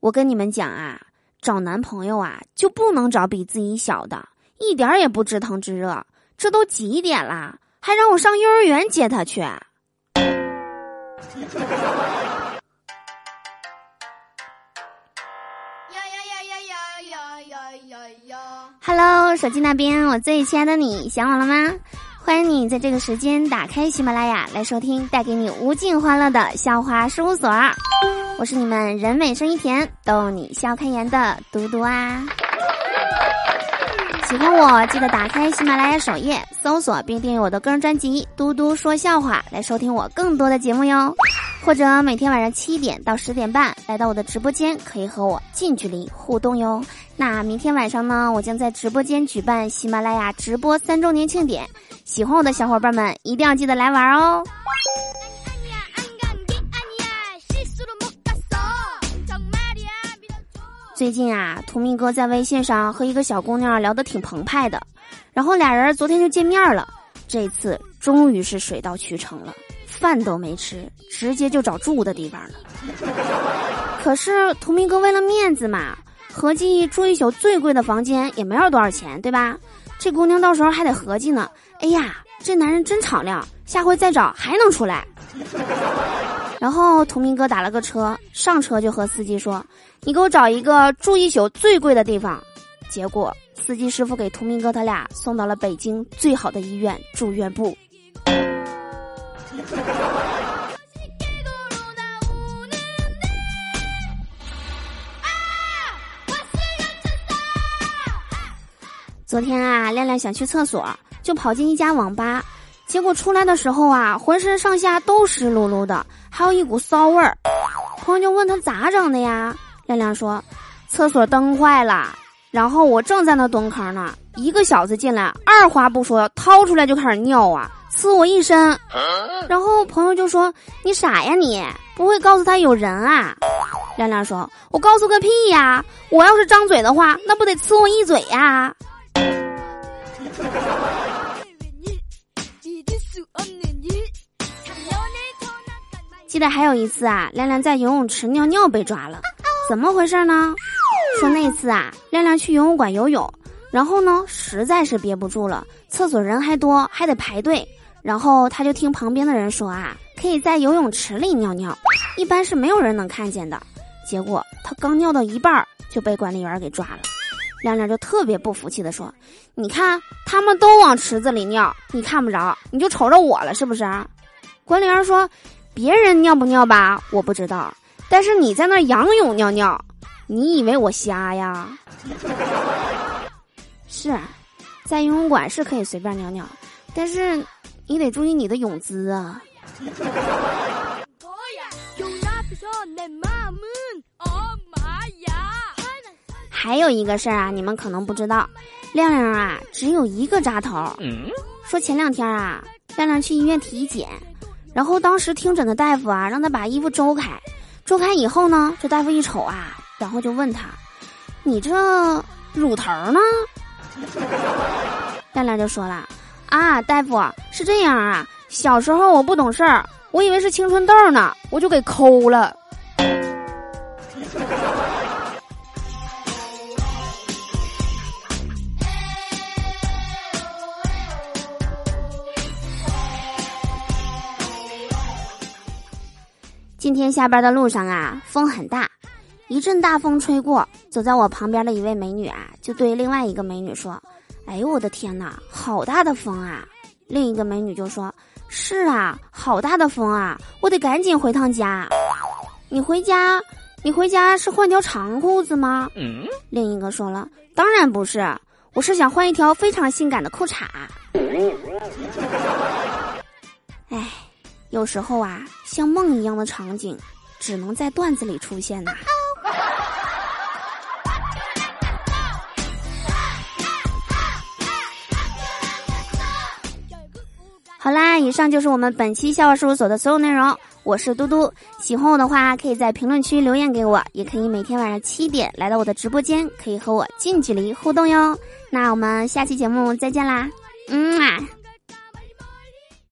我跟你们讲啊，找男朋友啊就不能找比自己小的，一点也不知疼知热。这都几点啦，还让我上幼儿园接他去？哈喽，手机那边，我最亲爱的你，想我了吗？欢迎你在这个时间打开喜马拉雅来收听带给你无尽欢乐的校花事务所。我是你们人美声音甜、逗你笑开颜的嘟嘟啊！喜欢我记得打开喜马拉雅首页搜索并订阅我的个人专辑《嘟嘟说笑话》来收听我更多的节目哟。或者每天晚上七点到十点半来到我的直播间，可以和我近距离互动哟。那明天晚上呢，我将在直播间举办喜马拉雅直播三周年庆典，喜欢我的小伙伴们一定要记得来玩哦。最近啊，图明哥在微信上和一个小姑娘聊得挺澎湃的，然后俩人昨天就见面了。这次终于是水到渠成了，饭都没吃，直接就找住的地方了。可是图明哥为了面子嘛，合计住一宿最贵的房间也没有多少钱，对吧？这姑娘到时候还得合计呢。哎呀，这男人真敞亮，下回再找还能出来。然后图明哥打了个车，上车就和司机说：“你给我找一个住一宿最贵的地方。”结果司机师傅给图明哥他俩送到了北京最好的医院住院部。昨天啊，亮亮想去厕所，就跑进一家网吧。结果出来的时候啊，浑身上下都湿漉漉的，还有一股骚味儿。朋友就问他咋整的呀？亮亮说：“厕所灯坏了，然后我正在那蹲坑呢，一个小子进来，二话不说掏出来就开始尿啊，呲我一身。然后朋友就说：你傻呀你，不会告诉他有人啊？亮亮说：我告诉个屁呀！我要是张嘴的话，那不得呲我一嘴呀？”记得还有一次啊，亮亮在游泳池尿尿被抓了，怎么回事呢？说那次啊，亮亮去游泳馆游泳，然后呢，实在是憋不住了，厕所人还多，还得排队，然后他就听旁边的人说啊，可以在游泳池里尿尿，一般是没有人能看见的。结果他刚尿到一半就被管理员给抓了，亮亮就特别不服气的说：“你看他们都往池子里尿，你看不着，你就瞅着我了是不是？”管理员说。别人尿不尿吧，我不知道。但是你在那仰泳尿尿，你以为我瞎呀？是，在游泳馆是可以随便尿尿，但是你得注意你的泳姿啊。还有一个事儿啊，你们可能不知道，亮亮啊只有一个扎头。说前两天啊，亮亮去医院体检。然后当时听诊的大夫啊，让他把衣服周开，周开以后呢，这大夫一瞅啊，然后就问他：“你这乳头呢？”亮亮就说了：“啊，大夫是这样啊，小时候我不懂事儿，我以为是青春痘呢，我就给抠了。”今天下班的路上啊，风很大，一阵大风吹过，走在我旁边的一位美女啊，就对另外一个美女说：“哎呦我的天哪，好大的风啊！”另一个美女就说：“是啊，好大的风啊，我得赶紧回趟家。”你回家？你回家是换条长裤子吗？另一个说了：“当然不是，我是想换一条非常性感的裤衩。”哎。有时候啊，像梦一样的场景，只能在段子里出现呐。好啦，以上就是我们本期笑话事务所的所有内容。我是嘟嘟，喜欢我的话，可以在评论区留言给我，也可以每天晚上七点来到我的直播间，可以和我近距离互动哟。那我们下期节目再见啦，嗯啊。